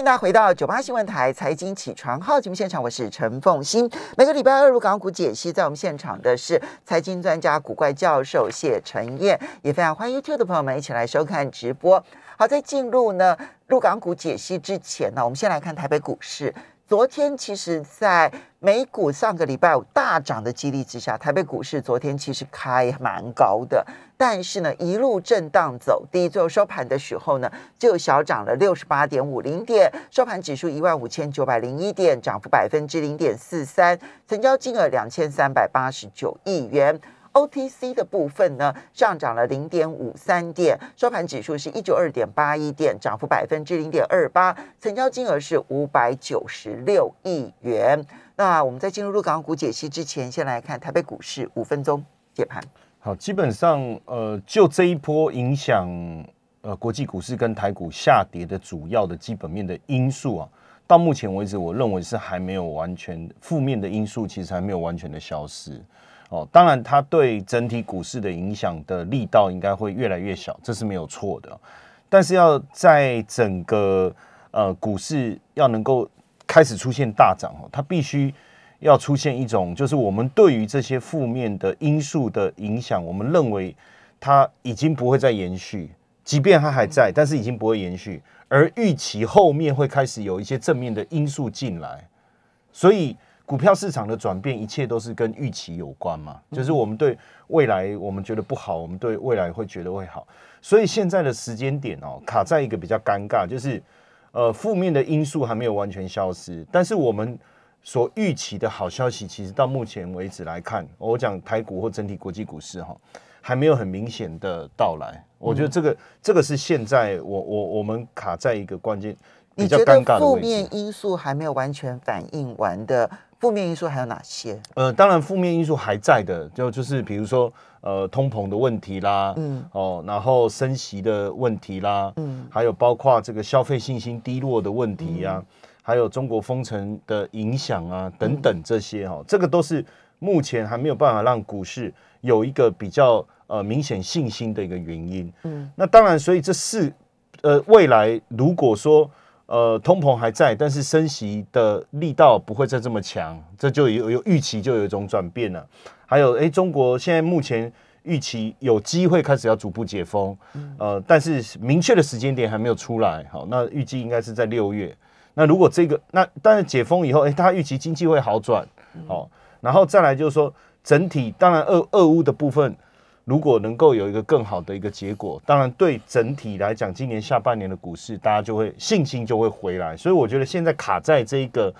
迎大家回到九八新闻台财经起床号节目现场，我是陈凤欣。每个礼拜二入港股解析，在我们现场的是财经专家古怪教授谢晨燕，也非常欢迎 YouTube 的朋友们一起来收看直播。好，在进入呢入港股解析之前呢，我们先来看台北股市。昨天其实，在美股上个礼拜五大涨的激励之下，台北股市昨天其实开蛮高的，但是呢，一路震荡走低，最后收盘的时候呢，就小涨了六十八点五零点，收盘指数一万五千九百零一点，涨幅百分之零点四三，成交金额两千三百八十九亿元。OTC 的部分呢，上涨了零点五三点，收盘指数是一九二点八一点，涨幅百分之零点二八，成交金额是五百九十六亿元。那我们在进入入港股解析之前，先来看台北股市五分钟解盘。好，基本上呃，就这一波影响呃国际股市跟台股下跌的主要的基本面的因素啊，到目前为止，我认为是还没有完全负面的因素，其实还没有完全的消失。哦，当然，它对整体股市的影响的力道应该会越来越小，这是没有错的。但是要在整个呃股市要能够开始出现大涨哦，它必须要出现一种，就是我们对于这些负面的因素的影响，我们认为它已经不会再延续，即便它还在，但是已经不会延续，而预期后面会开始有一些正面的因素进来，所以。股票市场的转变，一切都是跟预期有关嘛？就是我们对未来，我们觉得不好，我们对未来会觉得会好。所以现在的时间点哦，卡在一个比较尴尬，就是呃，负面的因素还没有完全消失，但是我们所预期的好消息，其实到目前为止来看，我讲台股或整体国际股市哈，还没有很明显的到来。我觉得这个这个是现在我我我们卡在一个关键比较尴尬的负面因素还没有完全反映完的。负面因素还有哪些？呃，当然负面因素还在的，就就是比如说呃通膨的问题啦，嗯，哦，然后升息的问题啦，嗯，还有包括这个消费信心低落的问题呀，还有中国封城的影响啊等等这些哈，这个都是目前还没有办法让股市有一个比较呃明显信心的一个原因。嗯，那当然，所以这是呃未来如果说。呃，通膨还在，但是升息的力道不会再这么强，这就有有预期，就有一种转变了。还有，哎，中国现在目前预期有机会开始要逐步解封，呃，但是明确的时间点还没有出来。好，那预计应该是在六月。那如果这个，那但是解封以后，哎，大家预期经济会好转，好，然后再来就是说，整体当然俄俄乌的部分。如果能够有一个更好的一个结果，当然对整体来讲，今年下半年的股市，大家就会信心就会回来。所以我觉得现在卡在这一个，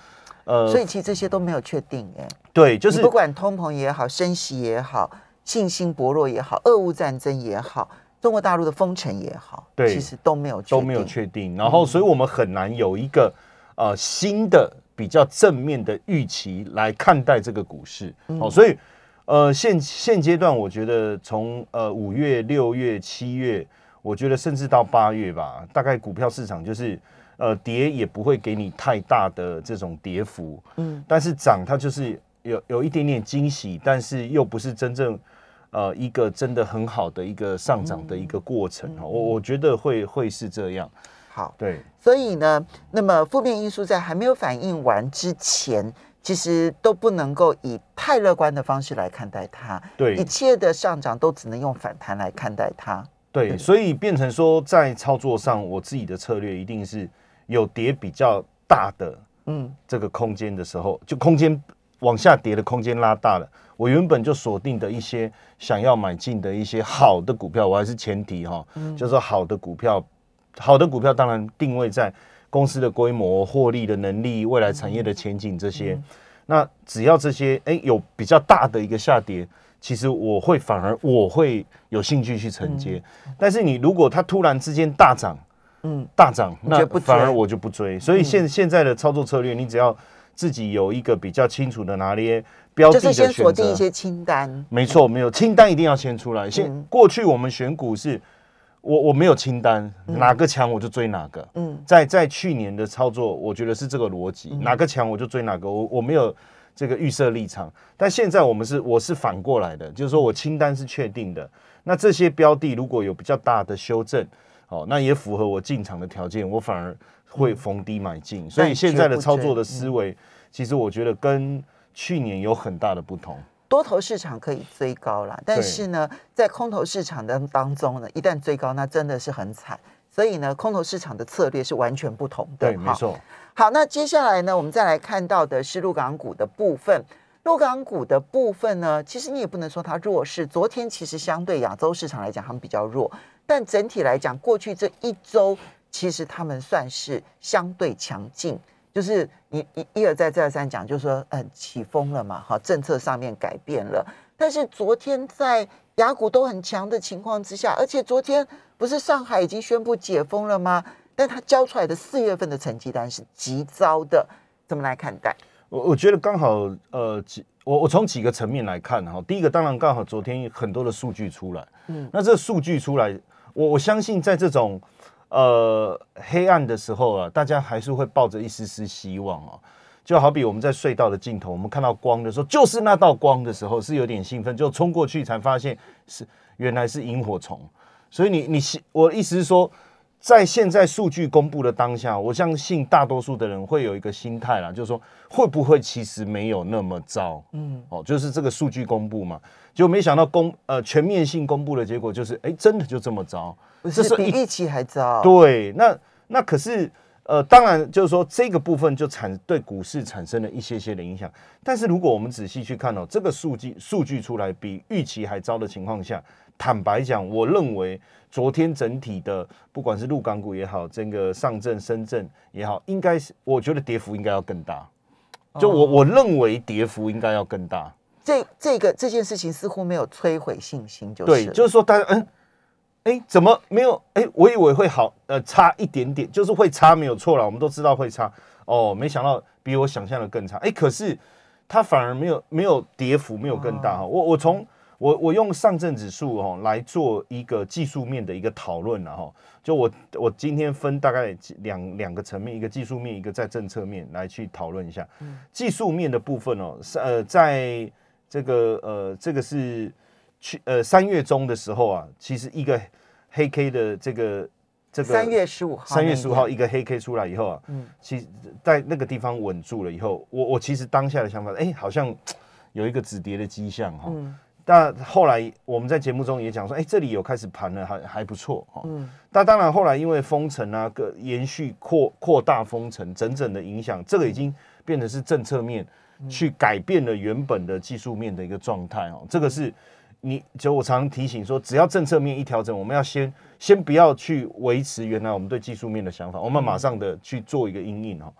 呃，所以其实这些都没有确定哎。对，就是不管通膨也好，升息也好，信心薄弱也好，俄乌战争也好，中国大陆的封城也好，对，其实都没有都没有确定。然后，所以我们很难有一个呃新的比较正面的预期来看待这个股市。哦，所以。呃，现现阶段，我觉得从呃五月、六月、七月，我觉得甚至到八月吧，大概股票市场就是呃跌也不会给你太大的这种跌幅，嗯，但是涨它就是有有一点点惊喜，但是又不是真正呃一个真的很好的一个上涨的一个过程，我我觉得会会是这样。好，对，所以呢，那么负面因素在还没有反应完之前。其实都不能够以太乐观的方式来看待它，对一切的上涨都只能用反弹来看待它。对，所以变成说，在操作上，我自己的策略一定是有跌比较大的，嗯，这个空间的时候，就空间往下跌的空间拉大了，我原本就锁定的一些想要买进的一些好的股票，我还是前提哈，就是说好的股票，好的股票当然定位在。公司的规模、获利的能力、未来产业的前景这些，那只要这些哎有比较大的一个下跌，其实我会反而我会有兴趣去承接。但是你如果它突然之间大涨，嗯，大涨，那反而我就不追。所以现现在的操作策略，你只要自己有一个比较清楚的拿捏标的的选择，锁定一些清单。没错，没有清单一定要先出来。先过去我们选股是。我我没有清单，哪个强我就追哪个。嗯，在在去年的操作，我觉得是这个逻辑，哪个强我就追哪个。我我没有这个预设立场，但现在我们是我是反过来的，就是说我清单是确定的。那这些标的如果有比较大的修正，哦，那也符合我进场的条件，我反而会逢低买进，所以现在的操作的思维，其实我觉得跟去年有很大的不同。多头市场可以追高了，但是呢，在空头市场的当中呢，一旦追高，那真的是很惨。所以呢，空头市场的策略是完全不同的。对，没错。好，那接下来呢，我们再来看到的是陆港股的部分。陆港股的部分呢，其实你也不能说它弱势。昨天其实相对亚洲市场来讲，他们比较弱，但整体来讲，过去这一周其实他们算是相对强劲。就是你一一而再再而三讲，就是说，嗯，起风了嘛，哈，政策上面改变了。但是昨天在雅股都很强的情况之下，而且昨天不是上海已经宣布解封了吗？但他交出来的四月份的成绩单是极糟的，怎么来看待？我我觉得刚好，呃，几我我从几个层面来看哈。第一个当然刚好昨天很多的数据出来，嗯，那这数据出来，我我相信在这种。呃，黑暗的时候啊，大家还是会抱着一丝丝希望啊，就好比我们在隧道的尽头，我们看到光的时候，就是那道光的时候，是有点兴奋，就冲过去才发现是原来是萤火虫。所以你你我意思是说，在现在数据公布的当下，我相信大多数的人会有一个心态啦，就是说会不会其实没有那么糟？嗯，哦，就是这个数据公布嘛，就没想到公呃全面性公布的结果就是，哎，真的就这么糟。这是比预期还糟。对，那那可是呃，当然就是说这个部分就产对股市产生了一些些的影响。但是如果我们仔细去看哦，这个数据数据出来比预期还糟的情况下，坦白讲，我认为昨天整体的不管是陆港股也好，整个上证、深圳也好，应该是我觉得跌幅应该要更大。就我我认为跌幅应该要更大。这这个这件事情似乎没有摧毁信心，就是对，就是说大家嗯。哎，怎么没有？哎，我以为会好，呃，差一点点，就是会差，没有错了。我们都知道会差，哦，没想到比我想象的更差。哎，可是它反而没有没有跌幅，没有更大哈。我我从我我用上证指数哈来做一个技术面的一个讨论了哈。就我我今天分大概两两个层面，一个技术面，一个在政策面来去讨论一下。技术面的部分哦，是呃，在这个呃，这个是。去呃三月中的时候啊，其实一个黑 K 的这个这个三月十五号，三月十五号一个黑 K 出来以后啊，嗯，其实在那个地方稳住了以后，我我其实当下的想法，哎，好像有一个止跌的迹象哈。嗯。但后来我们在节目中也讲说，哎，这里有开始盘了，还还不错哈。嗯。但当然后来因为封城啊，个延续扩扩大封城，整整的影响，这个已经变成是政策面去改变了原本的技术面的一个状态哦，这个是。你就我常提醒说，只要政策面一调整，我们要先先不要去维持原来我们对技术面的想法，我们马上的去做一个阴影哈。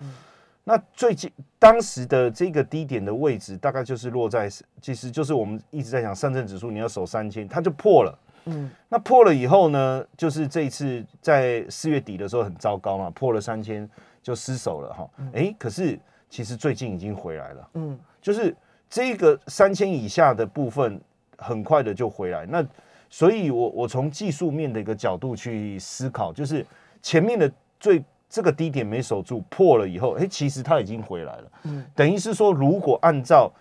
那最近当时的这个低点的位置，大概就是落在，其实就是我们一直在讲上证指数你要守三千，它就破了。嗯，那破了以后呢，就是这一次在四月底的时候很糟糕嘛，破了三千就失守了哈。哎，可是其实最近已经回来了。嗯，就是这个三千以下的部分。很快的就回来，那所以，我我从技术面的一个角度去思考，就是前面的最这个低点没守住，破了以后，哎，其实它已经回来了。嗯，等于是说，如果按照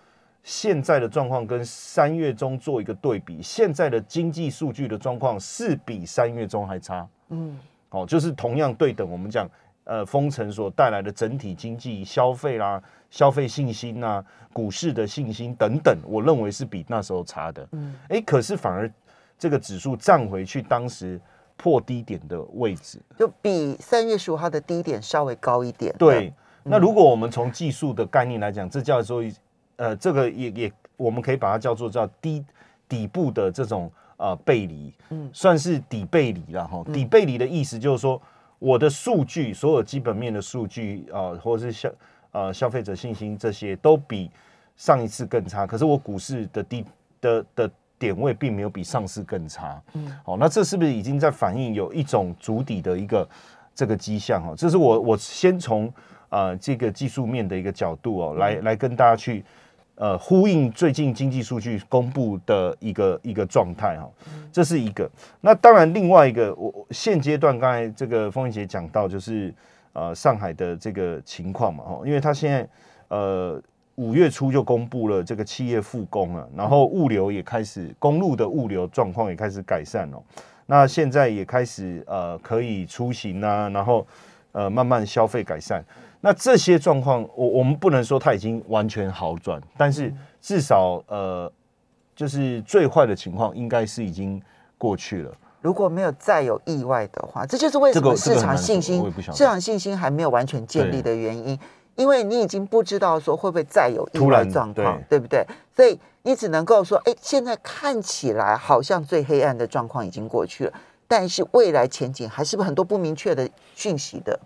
现在的状况跟三月中做一个对比，现在的经济数据的状况是比三月中还差。嗯，哦，就是同样对等，我们讲。呃，封城所带来的整体经济消费啦、消费信心呐、股市的信心等等，我认为是比那时候差的。嗯，哎，可是反而这个指数站回去当时破低点的位置，就比三月十五号的低点稍微高一点。对，那如果我们从技术的概念来讲，这叫做呃，这个也也我们可以把它叫做叫低底部的这种呃背离，嗯，算是底背离了哈。底背离的意思就是说。我的数据，所有基本面的数据啊，或者是消呃消费者信心这些，都比上一次更差。可是我股市的低的的点位并没有比上市更差。嗯，好，那这是不是已经在反映有一种足底的一个这个迹象？哈，这是我我先从呃这个技术面的一个角度哦，来来跟大家去。呃，呼应最近经济数据公布的一个一个状态哈，这是一个。那当然，另外一个，我现阶段刚才这个风云姐讲到，就是呃上海的这个情况嘛哈，因为他现在呃五月初就公布了这个企业复工了，然后物流也开始公路的物流状况也开始改善了，那现在也开始呃可以出行啊，然后呃慢慢消费改善。那这些状况，我我们不能说它已经完全好转，但是至少呃，就是最坏的情况应该是已经过去了。如果没有再有意外的话，这就是为什么市场信心市场信心还没有完全建立的原因，因为你已经不知道说会不会再有意外状况，对不对？所以你只能够说，哎，现在看起来好像最黑暗的状况已经过去了，但是未来前景还是很多不明确的讯息的。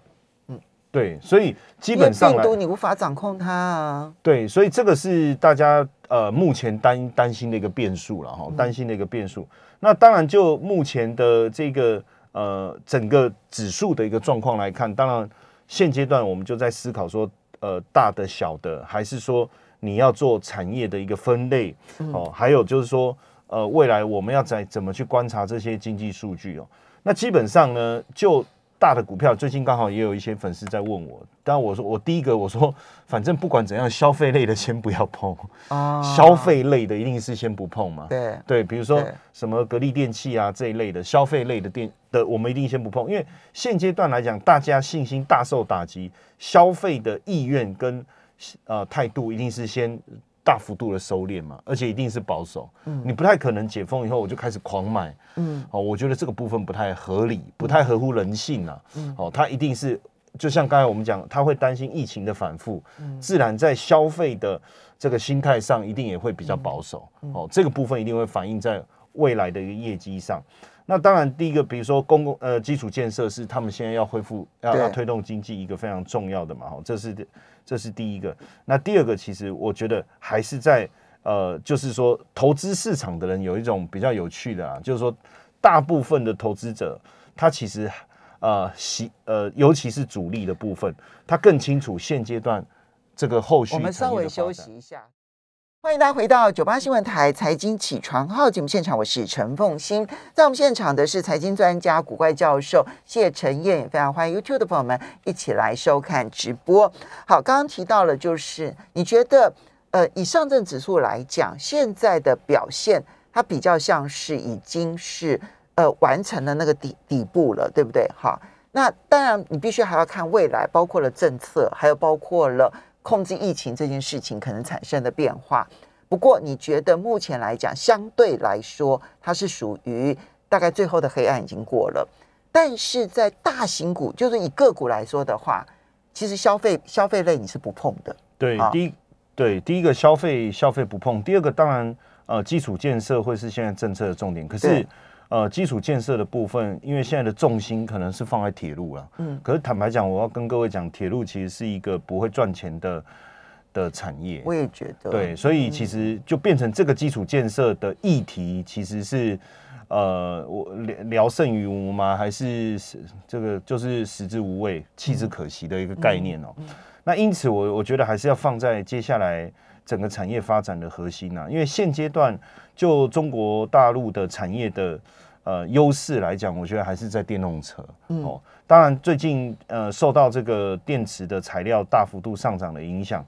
嗯对，所以基本上病毒你无法掌控它啊。对，所以这个是大家呃目前担担心的一个变数了哈，担心的一个变数。那当然，就目前的这个呃整个指数的一个状况来看，当然现阶段我们就在思考说，呃大的小的，还是说你要做产业的一个分类哦，还有就是说呃未来我们要在怎么去观察这些经济数据哦。那基本上呢，就大的股票最近刚好也有一些粉丝在问我，但我说我第一个我说，反正不管怎样，消费类的先不要碰啊，消费类的一定是先不碰嘛。对对，比如说什么格力电器啊这一类的消费类的电的，我们一定先不碰，因为现阶段来讲，大家信心大受打击，消费的意愿跟呃态度一定是先。大幅度的收敛嘛，而且一定是保守。嗯，你不太可能解封以后我就开始狂买。嗯，哦，我觉得这个部分不太合理，不太合乎人性啊。嗯，哦，他一定是就像刚才我们讲，他会担心疫情的反复，自然在消费的这个心态上一定也会比较保守。哦，这个部分一定会反映在未来的一个业绩上。那当然，第一个比如说公共呃基础建设是他们现在要恢复要要推动经济一个非常重要的嘛。哦，这是。这是第一个，那第二个，其实我觉得还是在呃，就是说投资市场的人有一种比较有趣的啊，就是说大部分的投资者他其实呃，喜呃，尤其是主力的部分，他更清楚现阶段这个后续。我们稍微休息一下。欢迎大家回到九八新闻台财经起床号节目现场，我是陈凤欣，在我们现场的是财经专家古怪教授谢晨燕，非常欢迎 YouTube 的朋友们一起来收看直播。好，刚刚提到了，就是你觉得，呃，以上证指数来讲，现在的表现，它比较像是已经是呃完成了那个底底部了，对不对？好，那当然你必须还要看未来，包括了政策，还有包括了。控制疫情这件事情可能产生的变化，不过你觉得目前来讲，相对来说它是属于大概最后的黑暗已经过了，但是在大型股，就是以个股来说的话，其实消费消费类你是不碰的。对，第一对第一个消费消费不碰，第二个当然呃基础建设会是现在政策的重点，可是。呃，基础建设的部分，因为现在的重心可能是放在铁路了。嗯，可是坦白讲，我要跟各位讲，铁路其实是一个不会赚钱的的产业。我也觉得。对，所以其实就变成这个基础建设的议题，其实是呃，我聊聊胜于无吗？还是这个就是食之无味，弃之可惜的一个概念哦。那因此，我我觉得还是要放在接下来。整个产业发展的核心呐，因为现阶段就中国大陆的产业的呃优势来讲，我觉得还是在电动车哦。当然，最近呃受到这个电池的材料大幅度上涨的影响，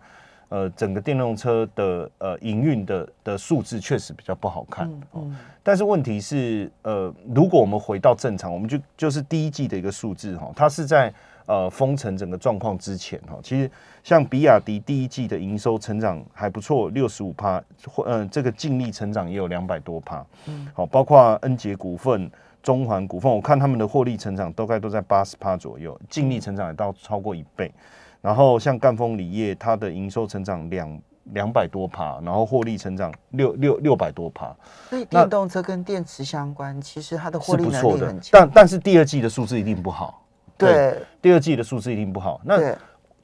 呃，整个电动车的呃营运的的数字确实比较不好看哦。但是问题是，呃，如果我们回到正常，我们就就是第一季的一个数字哈，它是在。呃，封城整个状况之前哈，其实像比亚迪第一季的营收成长还不错，六十五趴，或嗯，这个净利成长也有两百多趴，嗯，好，包括恩捷股份、中环股份，我看他们的获利成长大概都在八十趴左右，净利成长也到超过一倍。然后像赣锋锂业，它的营收成长两两百多趴，然后获利成长六六六百多趴。所以电动车跟电池相关，其实它的获利能力很强，但但是第二季的数字一定不好。对，第二季的数字一定不好。那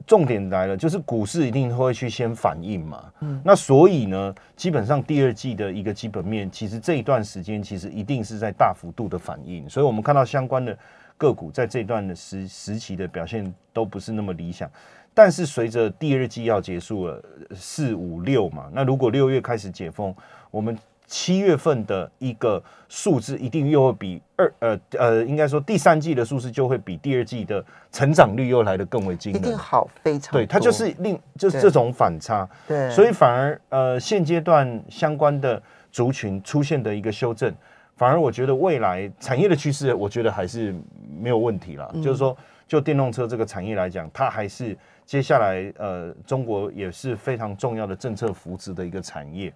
重点来了，就是股市一定会去先反应嘛。嗯，那所以呢，基本上第二季的一个基本面，其实这一段时间其实一定是在大幅度的反应。所以我们看到相关的个股在这段的时时期的表现都不是那么理想。但是随着第二季要结束了，四五六嘛，那如果六月开始解封，我们。七月份的一个数字一定又会比二呃呃，应该说第三季的数字就会比第二季的成长率又来的更为惊人，一定好非常对，它就是另就是这种反差，对，所以反而呃现阶段相关的族群出现的一个修正，反而我觉得未来产业的趋势，我觉得还是没有问题了，就是说。就电动车这个产业来讲，它还是接下来呃中国也是非常重要的政策扶持的一个产业。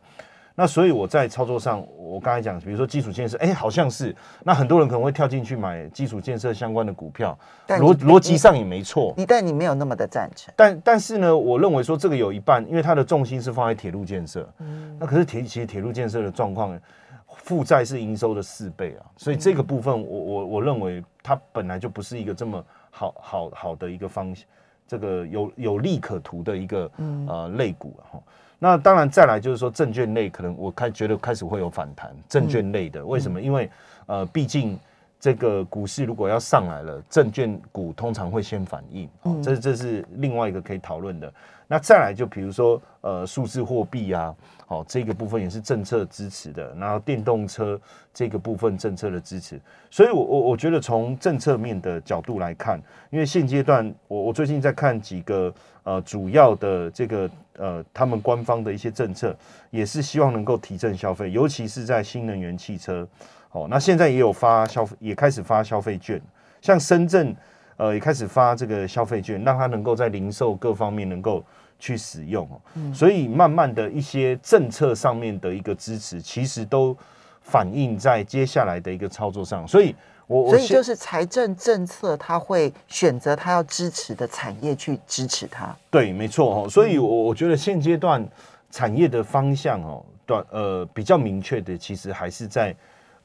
那所以我在操作上，我刚才讲，比如说基础建设，哎，好像是，那很多人可能会跳进去买基础建设相关的股票，逻逻辑上也没错。你但你没有那么的赞成。但但是呢，我认为说这个有一半，因为它的重心是放在铁路建设，嗯，那可是铁其实铁路建设的状况，负债是营收的四倍啊，所以这个部分我我我认为它本来就不是一个这么好好好的一个方向，这个有有利可图的一个呃类股哈。那当然，再来就是说，证券类可能我开觉得开始会有反弹。证券类的为什么？因为呃，毕竟这个股市如果要上来了，证券股通常会先反应。这这是另外一个可以讨论的。那再来就比如说呃，数字货币啊，好，这个部分也是政策支持的。然后电动车这个部分政策的支持，所以我我我觉得从政策面的角度来看，因为现阶段我我最近在看几个呃主要的这个。呃，他们官方的一些政策也是希望能够提振消费，尤其是在新能源汽车。哦，那现在也有发消费，也开始发消费券，像深圳呃也开始发这个消费券，让它能够在零售各方面能够去使用。嗯，所以慢慢的一些政策上面的一个支持，其实都反映在接下来的一个操作上。所以。我所以就是财政政策，他会选择他要支持的产业去支持他。对，没错哦。所以，我我觉得现阶段产业的方向哦，短呃比较明确的，其实还是在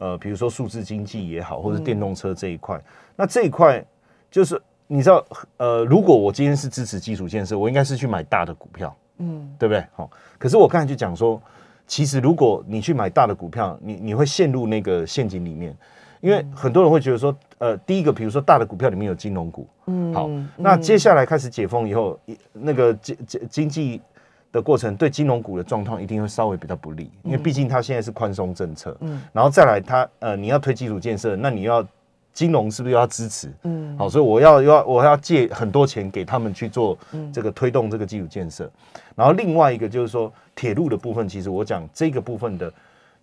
呃，比如说数字经济也好，或者电动车这一块。那这一块就是你知道，呃，如果我今天是支持基础建设，我应该是去买大的股票，嗯，对不对？好，可是我刚才就讲说，其实如果你去买大的股票，你你会陷入那个陷阱里面。因为很多人会觉得说，呃，第一个，比如说大的股票里面有金融股，嗯，好，那接下来开始解封以后，那个经经经济的过程对金融股的状况一定会稍微比较不利，因为毕竟它现在是宽松政策，嗯，然后再来它，呃，你要推基础建设，那你要金融是不是要支持？嗯，好，所以我要要我要借很多钱给他们去做这个推动这个基础建设，然后另外一个就是说铁路的部分，其实我讲这个部分的。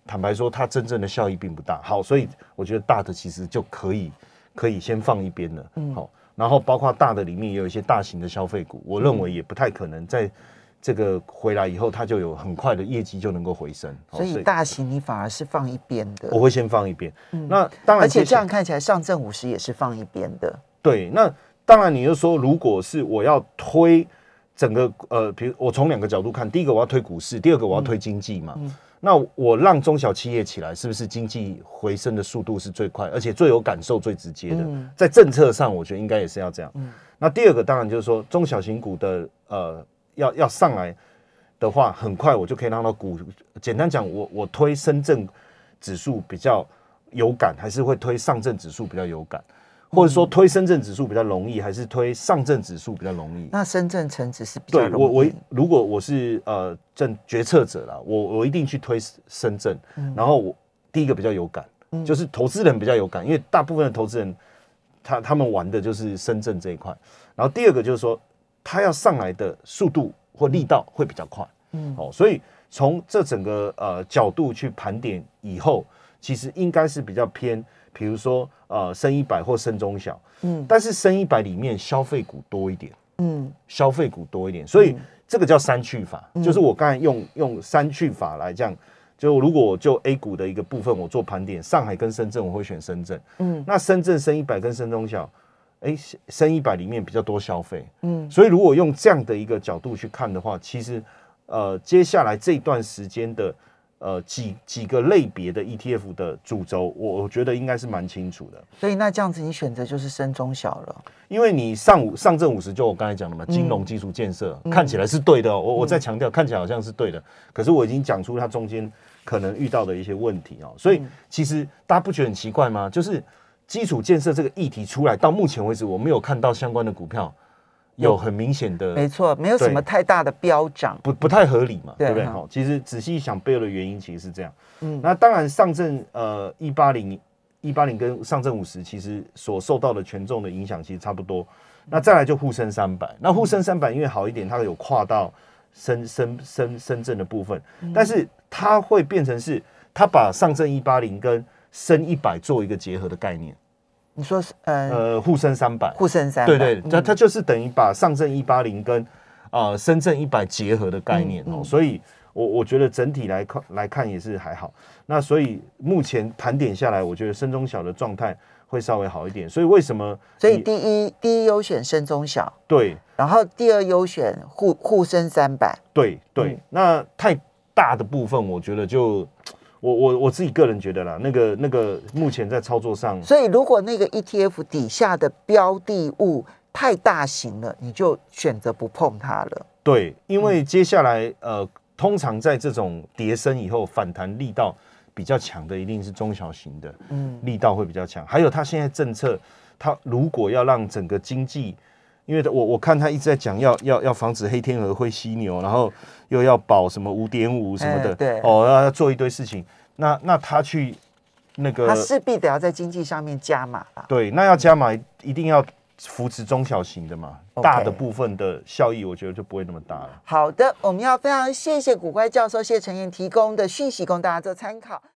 坦白说，它真正的效益并不大。好，所以我觉得大的其实就可以可以先放一边了。嗯，好，然后包括大的里面也有一些大型的消费股，我认为也不太可能在这个回来以后，它就有很快的业绩就能够回升。所以大型你反而是放一边的。我会先放一边。那当然，而且这样看起来，上证五十也是放一边的。对，那当然，你就说，如果是我要推整个呃，比如我从两个角度看，第一个我要推股市，第二个我要推经济嘛。那我让中小企业起来，是不是经济回升的速度是最快，而且最有感受、最直接的？在政策上，我觉得应该也是要这样。那第二个当然就是说，中小型股的呃，要要上来的话，很快我就可以让到股。简单讲，我我推深圳指数比较有感，还是会推上证指数比较有感？或者说推深圳指数比较容易，还是推上证指数比较容易？那深圳成指是比较容易。我我如果我是呃正决策者了，我我一定去推深圳。然后我第一个比较有感，就是投资人比较有感，因为大部分的投资人他他们玩的就是深圳这一块。然后第二个就是说，他要上来的速度或力道会比较快。嗯，哦，所以从这整个呃角度去盘点以后，其实应该是比较偏。比如说，呃，深一百或深中小，嗯，但是深一百里面消费股多一点，嗯，消费股多一点，所以这个叫三去法，就是我刚才用用三去法来这样，就如果就 A 股的一个部分，我做盘点，上海跟深圳，我会选深圳，嗯，那深圳深一百跟深中小，哎，深一百里面比较多消费，嗯，所以如果用这样的一个角度去看的话，其实，呃，接下来这段时间的。呃，几几个类别的 ETF 的主轴，我我觉得应该是蛮清楚的。所以那这样子，你选择就是深中小了。因为你上午上证五十，就我刚才讲的嘛，金融基础建设看起来是对的。我我再强调，看起来好像是对的，可是我已经讲出它中间可能遇到的一些问题哦。所以其实大家不觉得很奇怪吗？就是基础建设这个议题出来到目前为止，我没有看到相关的股票。有很明显的，没错，没有什么太大的飙涨，不不太合理嘛，对不对？哈，其实仔细一想，背后的原因其实是这样。嗯，那当然，上证呃一八零一八零跟上证五十其实所受到的权重的影响其实差不多。那再来就沪深三百，那沪深三百因为好一点，它有跨到深深深深圳的部分，但是它会变成是它把上证一八零跟深一百做一个结合的概念。你说是呃呃，沪深三百，沪深三百，对对，它嗯它就是等于把上证一八零跟呃深圳一百结合的概念哦，所以我我觉得整体来看来看也是还好。那所以目前盘点下来，我觉得深中小的状态会稍微好一点。所以为什么？所以第一第一优选深中小，对然后第二优选沪沪深三百，对对，嗯那太大的部分，我觉得就我我我自己个人觉得啦，那个那个目前在操作上，所以如果那个 ETF 底下的标的物太大型了，你就选择不碰它了。对，因嗯为接下来呃，通常在这种跌升以后反弹力道比较强的，一定是中小型的，嗯力道会比较强。还有它现在政策，它如果要让整个经济，因为我我看他一直在讲要要要防止黑天鹅会犀牛，然后又要保什么五点五什么的，哎对哦，要要做一堆事情。那那他去那个他势必得要在经济上面加码啦。对，那要加码一定要扶持中小型的嘛大的部分的效益，我觉得就不会那么大了。好的，我们要非常谢谢古怪教授谢承彦提供的讯息，供大家做参考。